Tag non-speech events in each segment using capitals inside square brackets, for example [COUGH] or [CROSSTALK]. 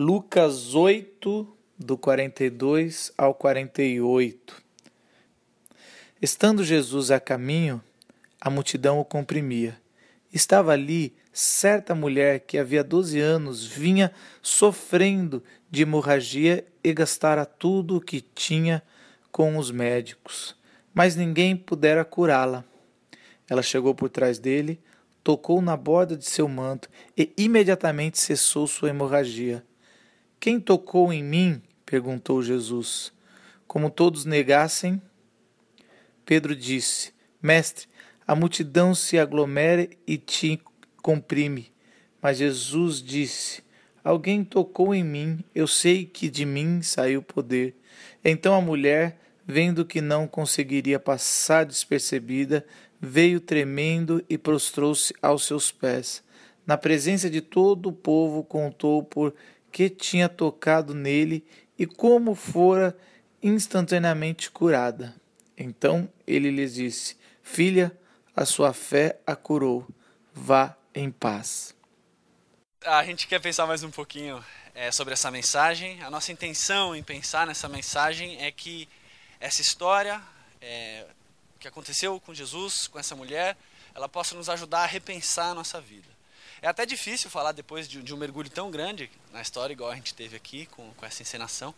Lucas 8, do 42 ao 48. Estando Jesus a caminho, a multidão o comprimia. Estava ali certa mulher que havia doze anos vinha sofrendo de hemorragia e gastara tudo o que tinha com os médicos, mas ninguém pudera curá-la. Ela chegou por trás dele, tocou na borda de seu manto e imediatamente cessou sua hemorragia. Quem tocou em mim? perguntou Jesus. Como todos negassem, Pedro disse: Mestre, a multidão se aglomera e te comprime. Mas Jesus disse: Alguém tocou em mim, eu sei que de mim saiu poder. Então a mulher, vendo que não conseguiria passar despercebida, veio tremendo e prostrou-se aos seus pés. Na presença de todo o povo, contou por que tinha tocado nele e como fora instantaneamente curada. Então ele lhes disse: Filha, a sua fé a curou. Vá em paz. A gente quer pensar mais um pouquinho é, sobre essa mensagem. A nossa intenção em pensar nessa mensagem é que essa história é, que aconteceu com Jesus, com essa mulher, ela possa nos ajudar a repensar a nossa vida. É até difícil falar depois de, de, um mergulho tão grande na história, igual a gente teve aqui com, com essa encenação,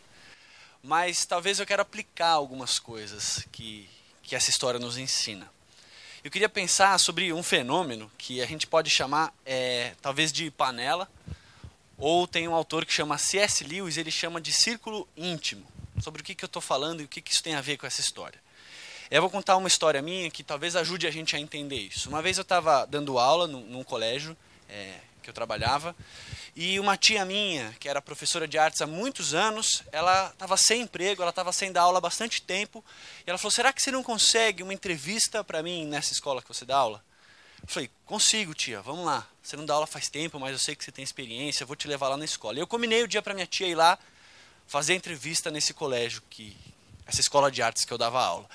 mas talvez eu quero aplicar algumas coisas que, que essa história nos ensina. Eu queria pensar sobre um fenômeno que a gente pode chamar, é, talvez, de panela, ou tem um autor que chama C.S. Lewis, ele chama de círculo íntimo. Sobre o que, que eu estou falando e o que, que isso tem a ver com essa história. Eu vou contar uma história minha que talvez ajude a gente a entender isso. Uma vez eu estava dando aula num, num colégio é, que eu trabalhava e uma tia minha, que era professora de artes há muitos anos, ela estava sem emprego, ela estava sem dar aula há bastante tempo e ela falou: Será que você não consegue uma entrevista para mim nessa escola que você dá aula? Eu falei: Consigo, tia, vamos lá. Você não dá aula faz tempo, mas eu sei que você tem experiência, vou te levar lá na escola. E eu combinei o dia para minha tia ir lá fazer entrevista nesse colégio, que essa escola de artes que eu dava aula.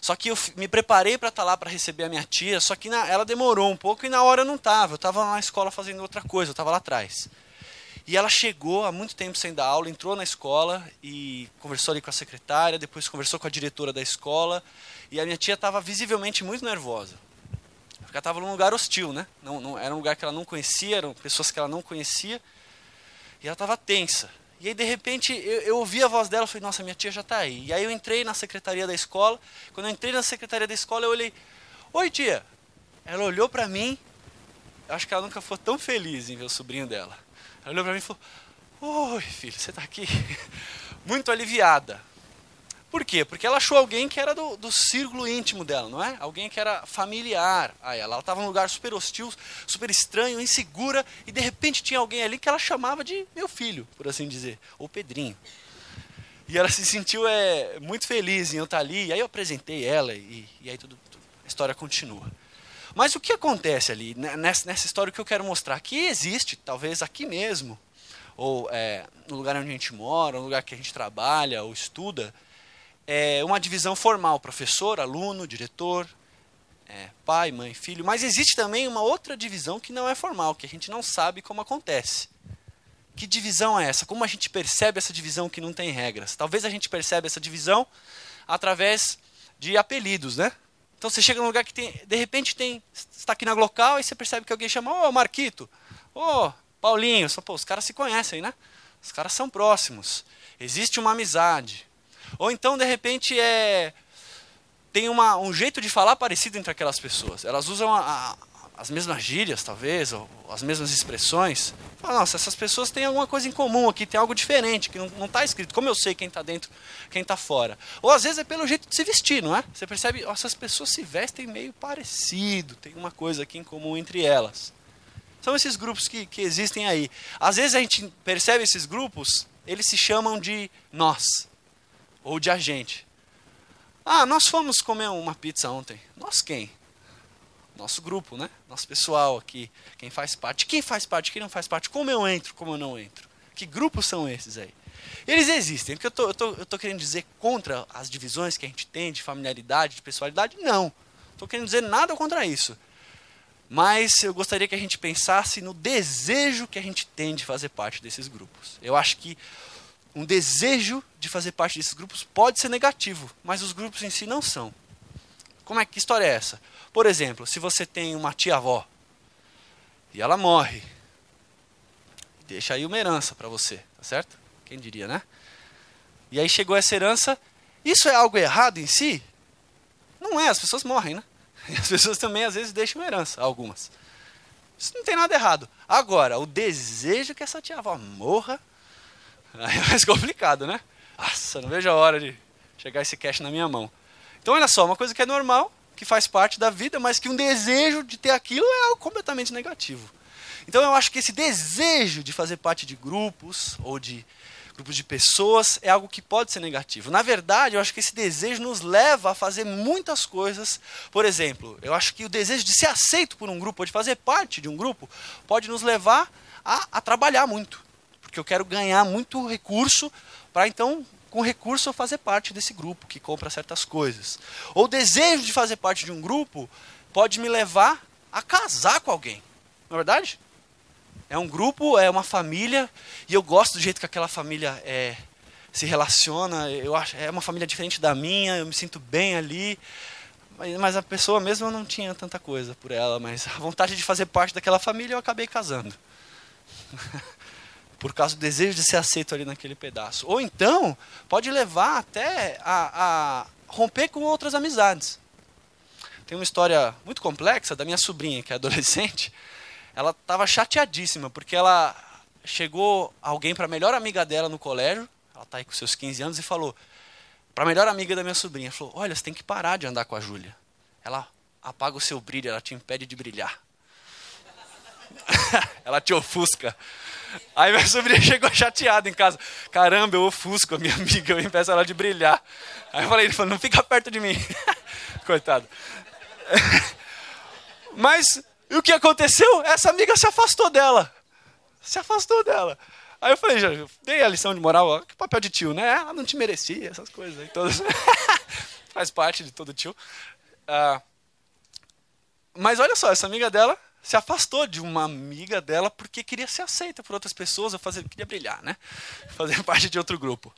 Só que eu me preparei para estar tá lá para receber a minha tia, só que na, ela demorou um pouco e na hora eu não estava. Eu estava na escola fazendo outra coisa, eu estava lá atrás. E ela chegou há muito tempo sem dar aula, entrou na escola e conversou ali com a secretária, depois conversou com a diretora da escola. E a minha tia estava visivelmente muito nervosa. Porque ela estava num lugar hostil, né? Não, não, era um lugar que ela não conhecia, eram pessoas que ela não conhecia. E ela estava tensa. E aí, de repente, eu, eu ouvi a voz dela e falei, nossa, minha tia já está aí. E aí eu entrei na secretaria da escola. Quando eu entrei na secretaria da escola, eu olhei, oi tia. Ela olhou para mim, acho que ela nunca foi tão feliz em ver o sobrinho dela. Ela olhou para mim e falou, oi filho, você está aqui? [LAUGHS] Muito aliviada. Por quê? Porque ela achou alguém que era do, do círculo íntimo dela, não é? Alguém que era familiar a ela. Ela estava num lugar super hostil, super estranho, insegura, e de repente tinha alguém ali que ela chamava de meu filho, por assim dizer, ou Pedrinho. E ela se sentiu é, muito feliz em eu estar ali, e aí eu apresentei ela, e, e aí tudo, tudo, a história continua. Mas o que acontece ali, né, nessa, nessa história que eu quero mostrar? Que existe, talvez aqui mesmo, ou é, no lugar onde a gente mora, no lugar que a gente trabalha ou estuda, é, uma divisão formal, professor, aluno, diretor, é, pai, mãe, filho, mas existe também uma outra divisão que não é formal, que a gente não sabe como acontece. Que divisão é essa? Como a gente percebe essa divisão que não tem regras? Talvez a gente perceba essa divisão através de apelidos, né? Então você chega num lugar que tem, de repente tem, está aqui na local e você percebe que alguém chama, ô oh, Marquito, ô oh, Paulinho, só, pô, os caras se conhecem, né? Os caras são próximos. Existe uma amizade. Ou então, de repente, é tem uma, um jeito de falar parecido entre aquelas pessoas. Elas usam a, a, as mesmas gírias, talvez, ou as mesmas expressões. Fala, nossa, essas pessoas têm alguma coisa em comum aqui, tem algo diferente, que não está escrito. Como eu sei quem está dentro, quem está fora? Ou às vezes é pelo jeito de se vestir, não é? Você percebe, essas pessoas se vestem meio parecido, tem uma coisa aqui em comum entre elas. São esses grupos que, que existem aí. Às vezes a gente percebe esses grupos, eles se chamam de nós ou de agente. Ah, nós fomos comer uma pizza ontem. Nós quem? Nosso grupo, né? Nosso pessoal aqui, quem faz parte. Quem faz parte, quem não faz parte. Como eu entro, como eu não entro. Que grupos são esses aí? Eles existem. O que eu tô, tô, eu tô querendo dizer contra as divisões que a gente tem de familiaridade, de pessoalidade? Não. Estou querendo dizer nada contra isso. Mas eu gostaria que a gente pensasse no desejo que a gente tem de fazer parte desses grupos. Eu acho que um desejo de fazer parte desses grupos pode ser negativo, mas os grupos em si não são. Como é que história é essa? Por exemplo, se você tem uma tia-avó e ela morre, deixa aí uma herança para você, tá certo? Quem diria, né? E aí chegou essa herança, isso é algo errado em si? Não é, as pessoas morrem, né? [LAUGHS] E as pessoas também às vezes deixam herança, algumas. Isso não tem nada errado. Agora, o desejo que essa tia-avó morra, aí [LAUGHS] é mais complicado, né? Nossa, não vejo a hora de chegar esse cash na minha mão. Então, olha só, uma coisa que é normal, que faz parte da vida, mas que um desejo de ter aquilo é algo completamente negativo. Então, eu acho que esse desejo de fazer parte de grupos ou de grupos de pessoas é algo que pode ser negativo. Na verdade, eu acho que esse desejo nos leva a fazer muitas coisas. Por exemplo, eu acho que o desejo de ser aceito por um grupo, ou de fazer parte de um grupo, pode nos levar a, a trabalhar muito. Porque eu quero ganhar muito recurso para então, com recurso, eu fazer parte desse grupo que compra certas coisas. Ou o desejo de fazer parte de um grupo pode me levar a casar com alguém. Não é verdade? É um grupo, é uma família, e eu gosto do jeito que aquela família é, se relaciona. Eu acho é uma família diferente da minha, eu me sinto bem ali. Mas, mas a pessoa mesmo eu não tinha tanta coisa por ela, mas a vontade de fazer parte daquela família eu acabei casando. [LAUGHS] por causa do desejo de ser aceito ali naquele pedaço. Ou então, pode levar até a, a romper com outras amizades. Tem uma história muito complexa da minha sobrinha, que é adolescente, ela estava chateadíssima, porque ela chegou alguém para a melhor amiga dela no colégio, ela está aí com seus 15 anos, e falou para a melhor amiga da minha sobrinha, falou, olha, você tem que parar de andar com a Júlia. Ela apaga o seu brilho, ela te impede de brilhar. [LAUGHS] ela te ofusca. Aí minha sobrinha [LAUGHS] chegou chateada em casa. Caramba, eu ofusco a minha amiga, eu impeço ela de brilhar. Aí eu falei, ele falou, não fica perto de mim. [LAUGHS] Coitado. [LAUGHS] Mas o que aconteceu? Essa amiga se afastou dela. Se afastou dela. Aí eu falei, já dei a lição de moral, ó, que papel de tio, né? Ela não te merecia, essas coisas aí todas. Faz parte de todo tio. Ah, mas olha só, essa amiga dela se afastou de uma amiga dela porque queria ser aceita por outras pessoas, fazer, queria brilhar, né? [LAUGHS] Fazer parte de outro grupo.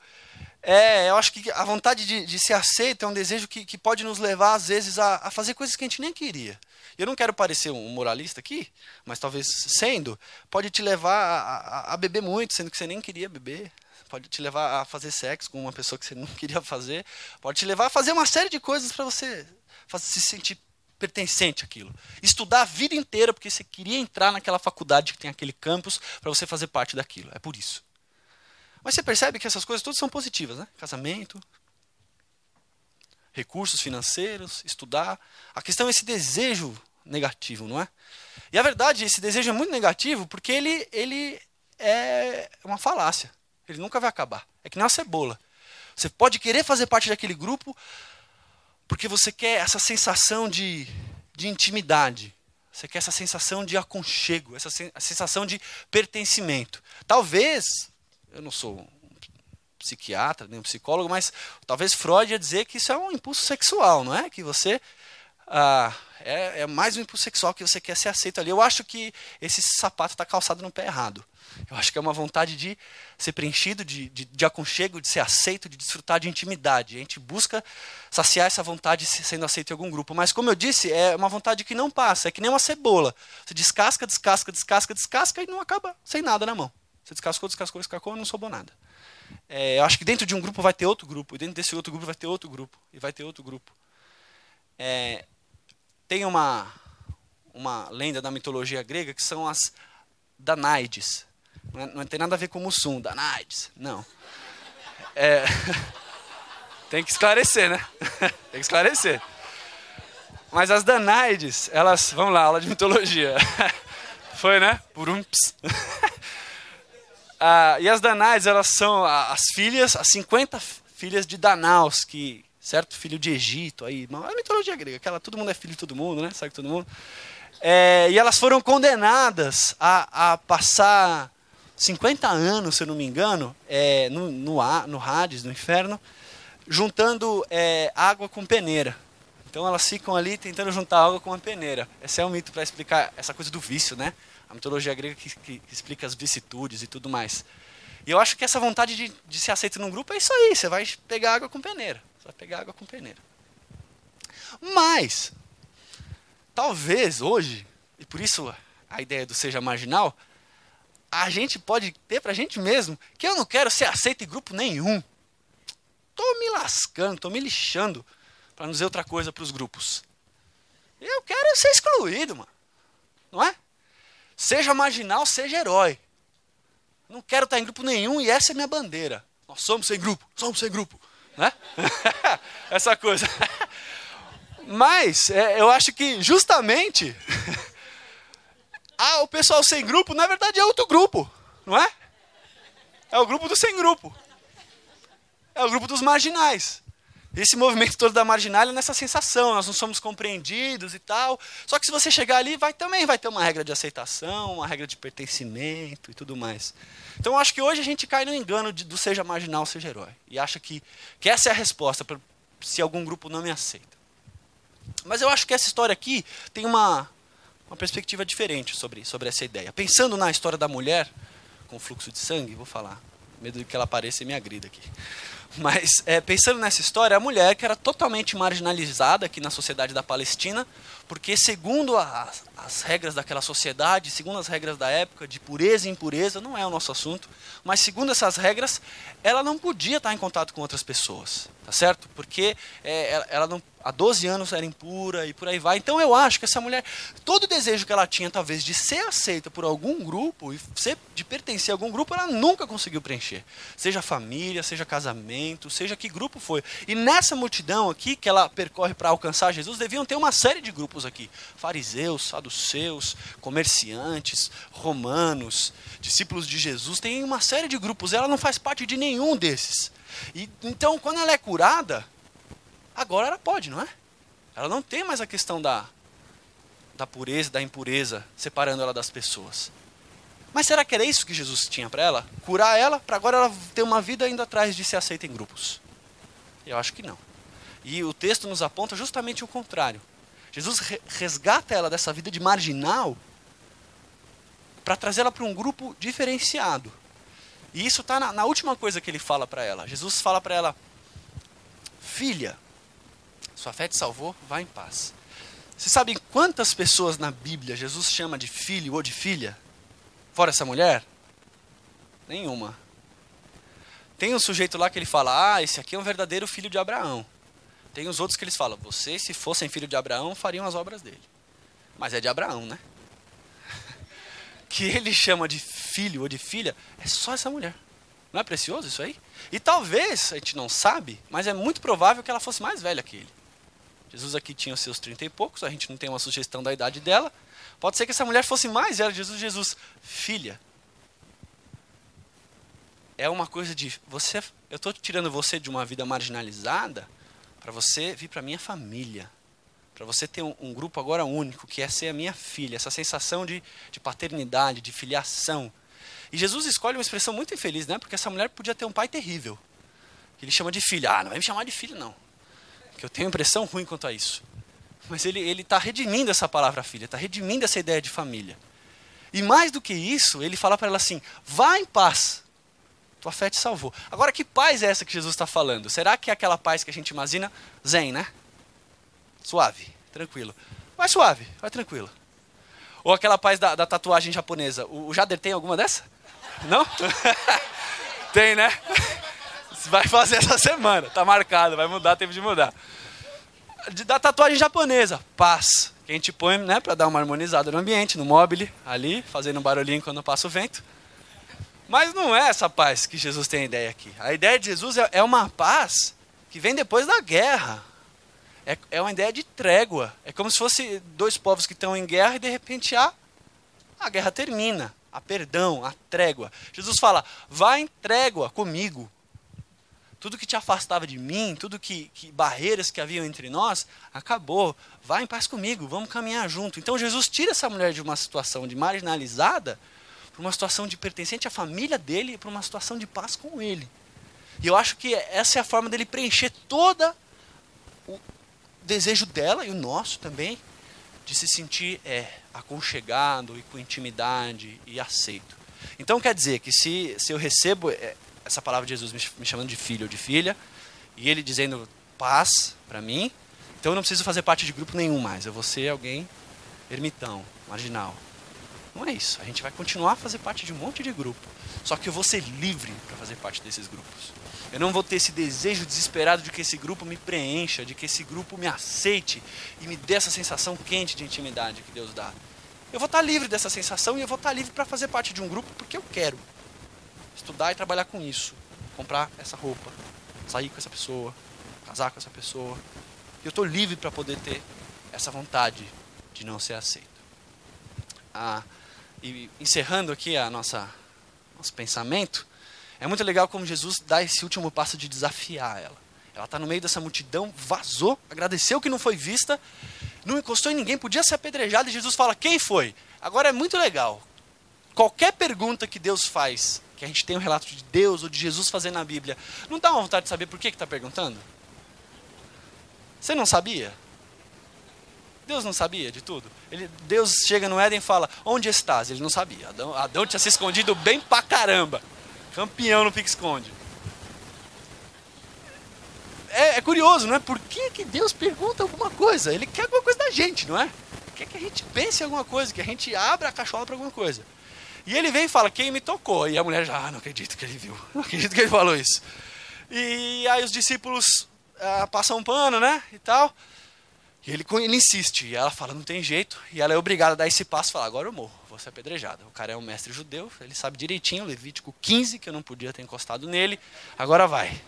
É, eu acho que a vontade de, de ser aceito é um desejo que, que pode nos levar, às vezes, a, a fazer coisas que a gente nem queria. Eu não quero parecer um moralista aqui, mas talvez sendo, pode te levar a, a, a, beber muito, sendo que você nem queria beber. Pode te levar a fazer sexo com uma pessoa que você não [LAUGHS] queria fazer. Pode te levar a fazer uma série de coisas para você se sentir pertencente àquilo. Estudar a vida inteira porque você queria entrar naquela faculdade que tem aquele campus para você fazer parte daquilo. É por isso. Mas você percebe que essas coisas todas são positivas, né? Casamento, recursos financeiros, estudar. A questão é esse desejo negativo, não é? E a verdade, esse desejo é muito negativo porque ele, ele é uma falácia. Ele nunca vai acabar. É que nem uma cebola. Você pode querer fazer parte daquele grupo porque você quer essa sensação de, de intimidade. Você quer essa sensação de aconchego, essa sensação de pertencimento. Talvez, eu não sou psiquiatra, nem um psicólogo, mas talvez Freud ia dizer que isso é um impulso sexual, não é? Que você ah, é, é, mais um impulso sexual que você quer ser aceito ali. Eu acho que esse sapato está calçado no pé errado. Eu acho que é uma vontade de ser preenchido, de, de, de, aconchego, de ser aceito, de desfrutar de intimidade. A gente busca saciar essa vontade sendo aceito em algum grupo. Mas, como eu disse, é uma vontade que não passa. É que nem uma cebola. Você descasca, descasca, descasca, descasca e não acaba sem nada na mão. Você descascou, descascou, descascou e não sobrou nada. É, eu acho que dentro de um grupo vai ter outro grupo, e dentro desse outro grupo vai ter outro grupo, e vai ter outro grupo. É, tem uma, uma lenda da mitologia grega que são as Danaides. Não, é, não tem nada a ver com Mussum, Danaides, não. É, [LAUGHS] tem que esclarecer, né? [LAUGHS] tem que esclarecer. Mas as Danaides, elas. Vamos lá, aula de mitologia. [LAUGHS] Foi, né? Por um. Ah, e as Danais, elas são as filhas, as 50 filhas de Danaus, que, certo? Filho de Egito, aí, a mitologia grega, aquela, todo mundo é filho de todo mundo, né? Sabe todo mundo? É, e elas foram condenadas a, a passar 50 anos, se eu não me engano, é, no, no, no Hades, no inferno, juntando é, água com peneira. Então elas ficam ali tentando juntar água com uma peneira. Esse é um mito para explicar essa coisa do vício, né? A mitologia grega que, que, que, explica as vicissitudes e tudo mais. E eu acho que essa vontade de, de ser aceito num grupo é isso aí. Você vai pegar água com peneira. Você vai pegar água com peneira. Mas, talvez hoje, e por isso a ideia do seja marginal, a gente pode ter pra gente mesmo que eu não quero ser aceito em grupo nenhum. Tô me lascando, tô me lixando para não dizer outra coisa para os grupos. Eu quero ser excluído, mano. Não é? Seja marginal, seja herói. Não quero estar em grupo nenhum e essa é minha bandeira. Nós somos sem grupo, somos sem grupo. Né? [LAUGHS] Essa coisa. [LAUGHS] Mas é, eu acho que justamente o pessoal sem grupo, na verdade é outro grupo, não é? É o grupo do sem grupo. É o grupo dos marginais. Esse movimento todo da marginal é nessa sensação, nós não somos compreendidos e tal. Só que se você chegar ali, vai também vai ter uma regra de aceitação, uma regra de pertencimento e tudo mais. Então eu acho que hoje a gente cai no engano de, do seja marginal, seja herói. E acha que, que essa é a resposta para se algum grupo não me aceita. Mas eu acho que essa história aqui tem uma, uma perspectiva diferente sobre, sobre essa ideia. Pensando na história da mulher com fluxo de sangue, vou falar. Medo de que ela apareça e me agrida aqui. Mas é, pensando nessa história, a mulher que era totalmente marginalizada aqui na sociedade da Palestina, porque segundo as regras daquela sociedade, segundo as regras da época de pureza e impureza, não é o nosso assunto, mas segundo essas regras, ela não podia estar em contato com outras pessoas, tá certo? Porque é, ela, ela não há 12 anos era impura e por aí vai. Então eu acho que essa mulher, todo o desejo que ela tinha, talvez, de ser aceita por algum grupo e ser, de pertencer a algum grupo, ela nunca conseguiu preencher. Seja família, seja casamento, seja que grupo foi. E nessa multidão aqui que ela percorre para alcançar Jesus, deviam ter uma série de grupos aqui: fariseus, saduceus, comerciantes, romanos, discípulos de Jesus. Tem uma série de grupos. Ela não faz parte de nenhum desses. E, então, quando ela é curada, Agora ela pode, não é? Ela não tem mais a questão da, da pureza, da impureza, separando ela das pessoas. Mas será que era isso que Jesus tinha para ela? Curar ela, para agora ela ter uma vida indo atrás de ser aceita em grupos? Eu acho que não. E o texto nos aponta justamente o contrário. Jesus resgata ela dessa vida de marginal para trazê-la para um grupo diferenciado. E isso está na, na, última coisa que ele fala para ela. Jesus fala para ela: Filha, sua fé te salvou, vá em paz. Você sabe quantas pessoas na Bíblia Jesus chama de filho ou de filha? Fora essa mulher? Nenhuma. Tem um sujeito lá que ele fala: Ah, esse aqui é um verdadeiro filho de Abraão. Tem os outros que eles falam: Vocês, se fossem filho de Abraão, fariam as obras dele. Mas é de Abraão, né? [LAUGHS] que ele chama de filho ou de filha é só essa mulher. Não é precioso isso aí? E talvez, a gente não sabe, mas é muito provável que ela fosse mais velha que ele. Jesus aqui tinha seus trinta e poucos, a gente não tem uma sugestão da idade dela. Pode ser que essa mulher fosse mais velha. Jesus, Jesus, filha. É uma coisa de você, eu estou tirando você de uma vida marginalizada para você vir para minha família, para você ter um, um, grupo agora único que é ser a minha filha, essa sensação de, de paternidade, de filiação. E Jesus escolhe uma expressão muito infeliz, né? Porque essa mulher podia ter um pai terrível. Ele chama de filha. Ah, não vai me chamar de filho, não que eu tenho impressão ruim quanto a isso. Mas ele está redimindo essa palavra filha, está redimindo essa ideia de família. E mais do que isso, ele fala para ela assim: vá em paz, tua fé te salvou. Agora, que paz é essa que Jesus está falando? Será que é aquela paz que a gente imagina? Zen, né? Suave, tranquilo. Vai suave, vai tranquilo. Ou aquela paz da, da tatuagem japonesa. O, o Jader tem alguma dessa? Não? [LAUGHS] tem, né? Vai fazer essa semana, tá marcado, vai mudar, tempo de mudar. Da tatuagem japonesa, paz. Que a gente põe, né, para dar uma harmonizada no ambiente, no mobile, ali, fazendo um barulhinho quando passa o vento. Mas não é essa paz que Jesus tem a ideia aqui. A ideia de Jesus é, é uma paz que vem depois da guerra. É, é uma ideia de trégua. É como se fosse dois povos que estão em guerra e de repente a, a guerra termina. A perdão, a trégua. Jesus fala: vá em trégua comigo tudo que te afastava de mim, tudo que, que barreiras que haviam entre nós, acabou. Vá em paz comigo, vamos caminhar junto. Então Jesus tira essa mulher de uma situação de marginalizada para uma situação de pertencente à família dele e para uma situação de paz com ele. E eu acho que essa é a forma dele preencher toda o, desejo dela e o nosso também de se sentir é, aconchegado e com intimidade e aceito. Então quer dizer que se, se eu recebo é, essa palavra de Jesus me, me chamando de filho ou de filha, e ele dizendo paz para mim, então eu não preciso fazer parte de grupo nenhum mais. Eu vou ser alguém ermitão, marginal. Não é isso. A gente vai continuar a fazer parte de um monte de grupo. Só que eu vou ser livre para fazer parte desses grupos. Eu não vou ter esse desejo desesperado de que esse grupo me preencha, de que esse grupo me aceite e me dê essa sensação quente de intimidade que Deus dá. Eu vou estar livre dessa sensação e eu vou estar livre para fazer parte de um grupo porque eu quero. Estudar e trabalhar com isso. Comprar essa roupa. Sair com essa pessoa. Casar com essa pessoa. E eu estou livre para poder ter essa vontade de não ser aceito. Ah, e encerrando aqui a nossa nosso pensamento, é muito legal como Jesus dá esse último passo de desafiar ela. Ela está no meio dessa multidão, vazou, agradeceu que não foi vista, não encostou em ninguém, podia ser apedrejada, e Jesus fala: Quem foi? Agora é muito legal. Qualquer pergunta que Deus faz, que a gente tem um relato de Deus ou de Jesus fazendo na Bíblia, não dá uma vontade de saber por que está perguntando? Você não sabia? Deus não sabia de tudo. Ele, Deus chega no Éden e fala: Onde estás? Ele não sabia. Adão, Adão tinha se escondido bem pra caramba. Campeão no pique-esconde. É, é, curioso, não é? Por que, que Deus pergunta alguma coisa? Ele quer alguma coisa da gente, não é? Quer que a gente pense em alguma coisa, que a gente abra a cachola para alguma coisa. E ele vem e fala, quem me tocou? E a mulher já, ah, não acredito que ele viu. Não acredito que ele falou isso. E aí os discípulos ah, passam um pano, né? E tal. E ele, ele insiste, e ela fala, não tem jeito, e ela é obrigada a dar esse passo e falar, agora eu morro, vou ser apedrejada. O cara é um mestre judeu, ele sabe direitinho, Levítico 15, que eu não podia ter encostado nele, agora vai.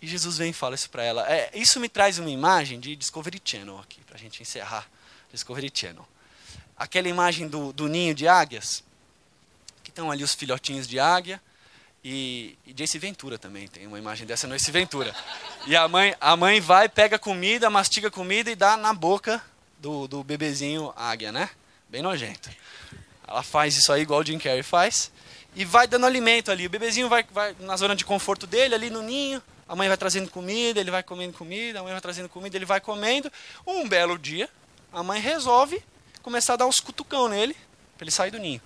E Jesus vem e fala isso para ela. É, isso me traz uma imagem de Discovery Channel aqui, para a gente encerrar. Discovery Channel. Aquela imagem do, do ninho de águias, que estão ali os filhotinhos de águia, e, e Jace Ventura também tem uma imagem dessa no Ace Ventura. E a mãe, a mãe vai, pega comida, mastiga comida e dá na boca do, do bebezinho águia, né? Bem nojento. Ela faz isso aí igual o Jim Carrey faz. E vai dando alimento ali. O bebezinho vai, vai na zona de conforto dele, ali no ninho. A mãe vai trazendo comida, ele vai comendo comida, a mãe vai trazendo comida, ele vai comendo. Um belo dia, a mãe resolve começar a dar uns cutucão nele, para ele sair do ninho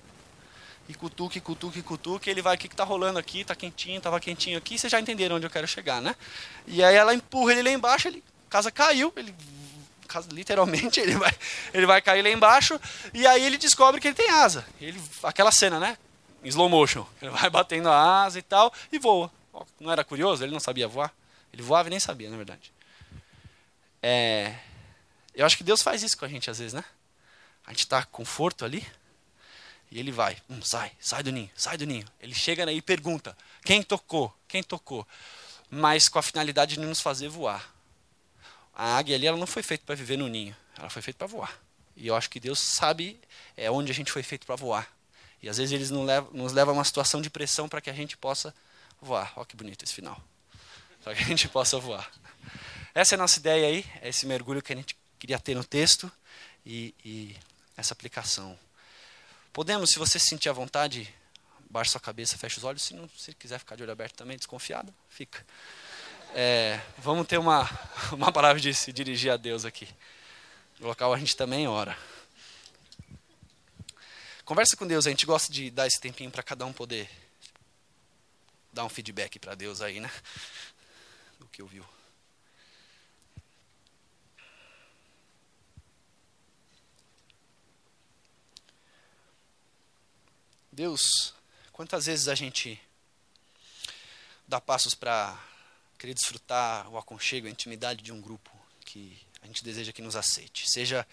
e cutuque, cutuque, cutuque, ele vai, o que está rolando aqui, está quentinho, estava quentinho aqui, vocês já entenderam onde eu quero chegar, né? E aí ela empurra ele lá embaixo, ele, casa caiu, ele literalmente [LAUGHS] ele vai, ele vai cair lá embaixo, e aí ele descobre que ele tem asa. Ele, aquela cena, né? Em slow motion. Ele vai [LAUGHS] batendo a asa e tal, e voa. Não era curioso? Ele não sabia voar? Ele voava e nem sabia, na verdade. É, eu acho que Deus faz isso com a gente às vezes, né? A gente está conforto ali, e ele vai, hum, sai, sai do ninho, sai do ninho. Ele chega aí e pergunta: quem tocou? Quem tocou? Mas com a finalidade de nos fazer voar. A águia ali ela não foi feita para viver no ninho, ela foi feita para voar. E eu acho que Deus sabe é onde a gente foi feito para voar. E às vezes eles nos levam, nos levam a uma situação de pressão para que a gente possa voar. Olha que bonito esse final. Para que a gente possa voar. Essa é a nossa ideia aí, é esse mergulho que a gente queria ter no texto e, e essa aplicação. Podemos, se você sentir a vontade, baixe sua cabeça, feche os olhos. Se não se quiser ficar de olho aberto também, desconfiado, fica. É, vamos ter uma, [LAUGHS] uma palavra de se dirigir a Deus aqui. No local a gente também ora. Conversa com Deus, a gente gosta de dar esse tempinho para cada um poder dar um feedback para Deus aí, né? Do que ouviu. Deus, quantas vezes a gente dá passos para querer desfrutar o aconchego, a intimidade de um grupo que a gente deseja que nos aceite. Seja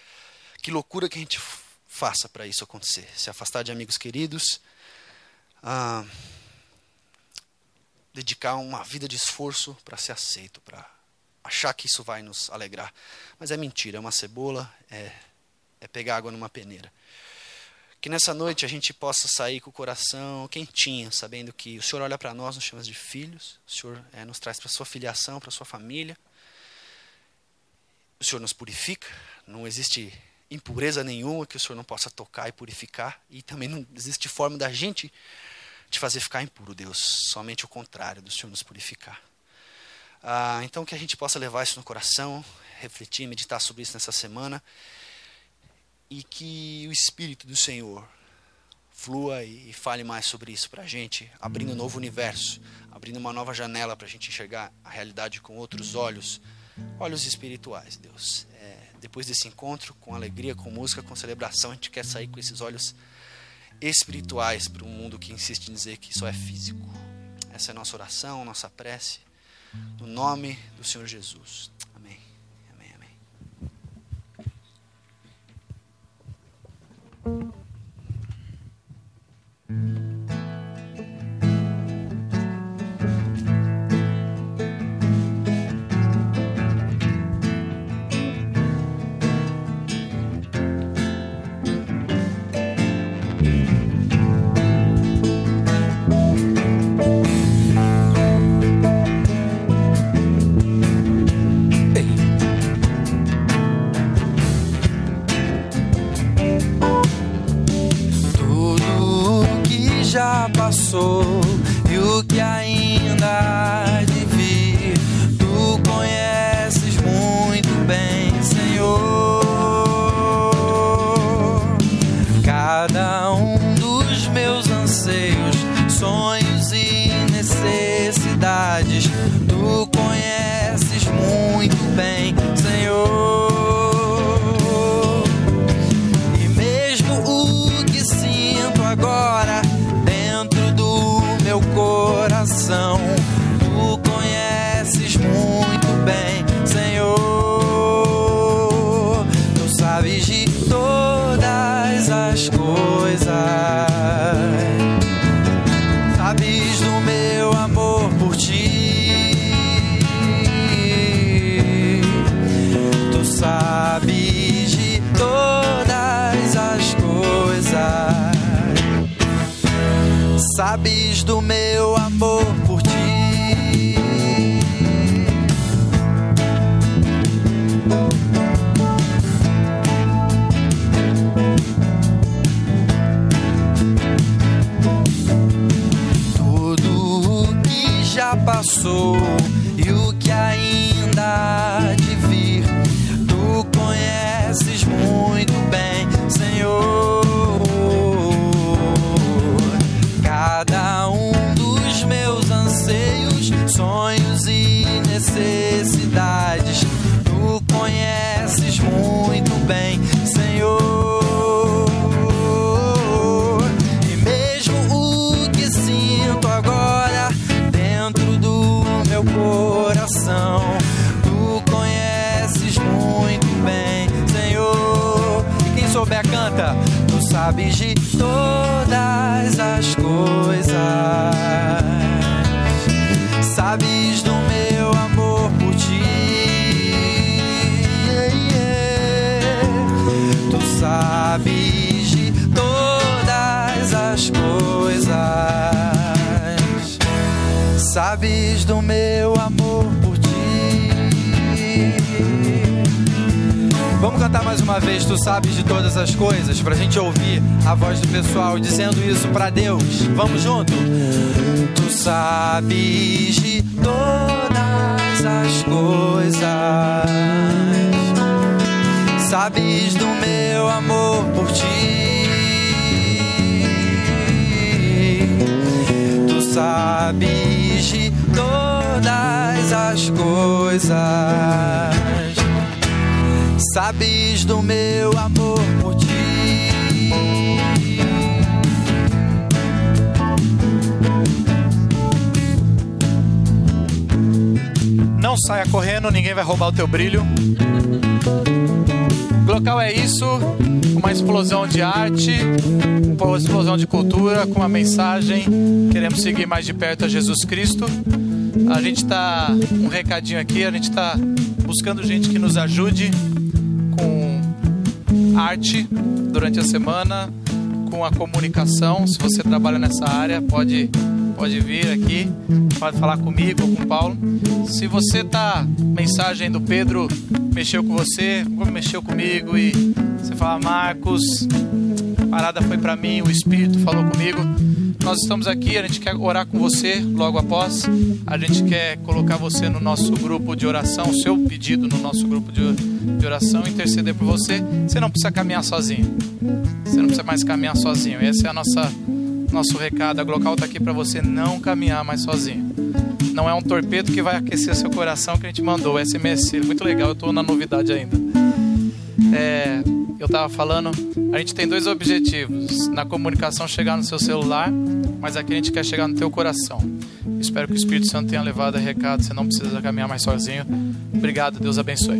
que loucura que a gente faça para isso acontecer. Se afastar de amigos queridos, ah, dedicar uma vida de esforço para ser aceito, para achar que isso vai nos alegrar. Mas é mentira, é uma cebola, é, é pegar água numa peneira. Que nessa noite a gente possa sair com o coração quentinho, sabendo que o Senhor olha para nós, nos chama de filhos, o Senhor é, nos traz para a sua filiação, para a sua família. O Senhor nos purifica, não existe impureza nenhuma que o Senhor não possa tocar e purificar, e também não existe forma da gente te fazer ficar impuro, Deus, somente o contrário do Senhor nos purificar. Ah, então, que a gente possa levar isso no coração, refletir, meditar sobre isso nessa semana e que o Espírito do Senhor flua e fale mais sobre isso para a gente, abrindo um novo universo, abrindo uma nova janela para a gente enxergar a realidade com outros olhos, olhos espirituais, Deus. É, depois desse encontro, com alegria, com música, com celebração, a gente quer sair com esses olhos espirituais para um mundo que insiste em dizer que só é físico. Essa é a nossa oração, nossa prece, no nome do Senhor Jesus. Sabes do meu amor por ti. Tudo o que já passou coração, tu conheces muito bem, Senhor. E quem souber canta, tu sabes de todas as coisas. Sabes do sabes Sabes do meu amor por ti. Vamos cantar mais uma vez, tu sabes de todas as coisas, pra gente ouvir a voz do pessoal dizendo isso pra Deus. Vamos junto? Tu sabes de todas as coisas sabes do meu amor por ti. Sabes de todas as coisas. Sabes do meu amor por ti. Não saia correndo, ninguém vai roubar o teu brilho. Local é isso, uma explosão de arte, uma explosão de cultura, com uma mensagem. Queremos seguir mais de perto a Jesus Cristo. A gente está, um recadinho aqui, a gente está buscando gente que nos ajude com arte durante a semana, com a comunicação. Se você trabalha nessa área, pode pode vir aqui, pode falar comigo ou com o Paulo. Se você tá, mensagem do Pedro mexeu com você, mexeu comigo e você fala, Marcos, parada foi para mim, o Espírito falou comigo. Nós estamos aqui, a gente quer orar com você logo após. A gente quer colocar você no nosso grupo de oração, o seu pedido no nosso grupo de, oração, interceder por você. Você não precisa caminhar sozinho. Você não precisa mais caminhar sozinho. Esse é a nossa nosso recado. A Glocal está aqui para você não caminhar mais sozinho. Não é um torpedo que vai aquecer seu coração que a gente mandou, o SMS. Muito legal, eu estou na novidade ainda. É, eu estava falando, a gente tem dois objetivos. Na comunicação, chegar no seu celular, mas aqui a gente quer chegar no teu coração. Espero que o Espírito Santo tenha levado a recado. Você não precisa caminhar mais sozinho. Obrigado, Deus abençoe.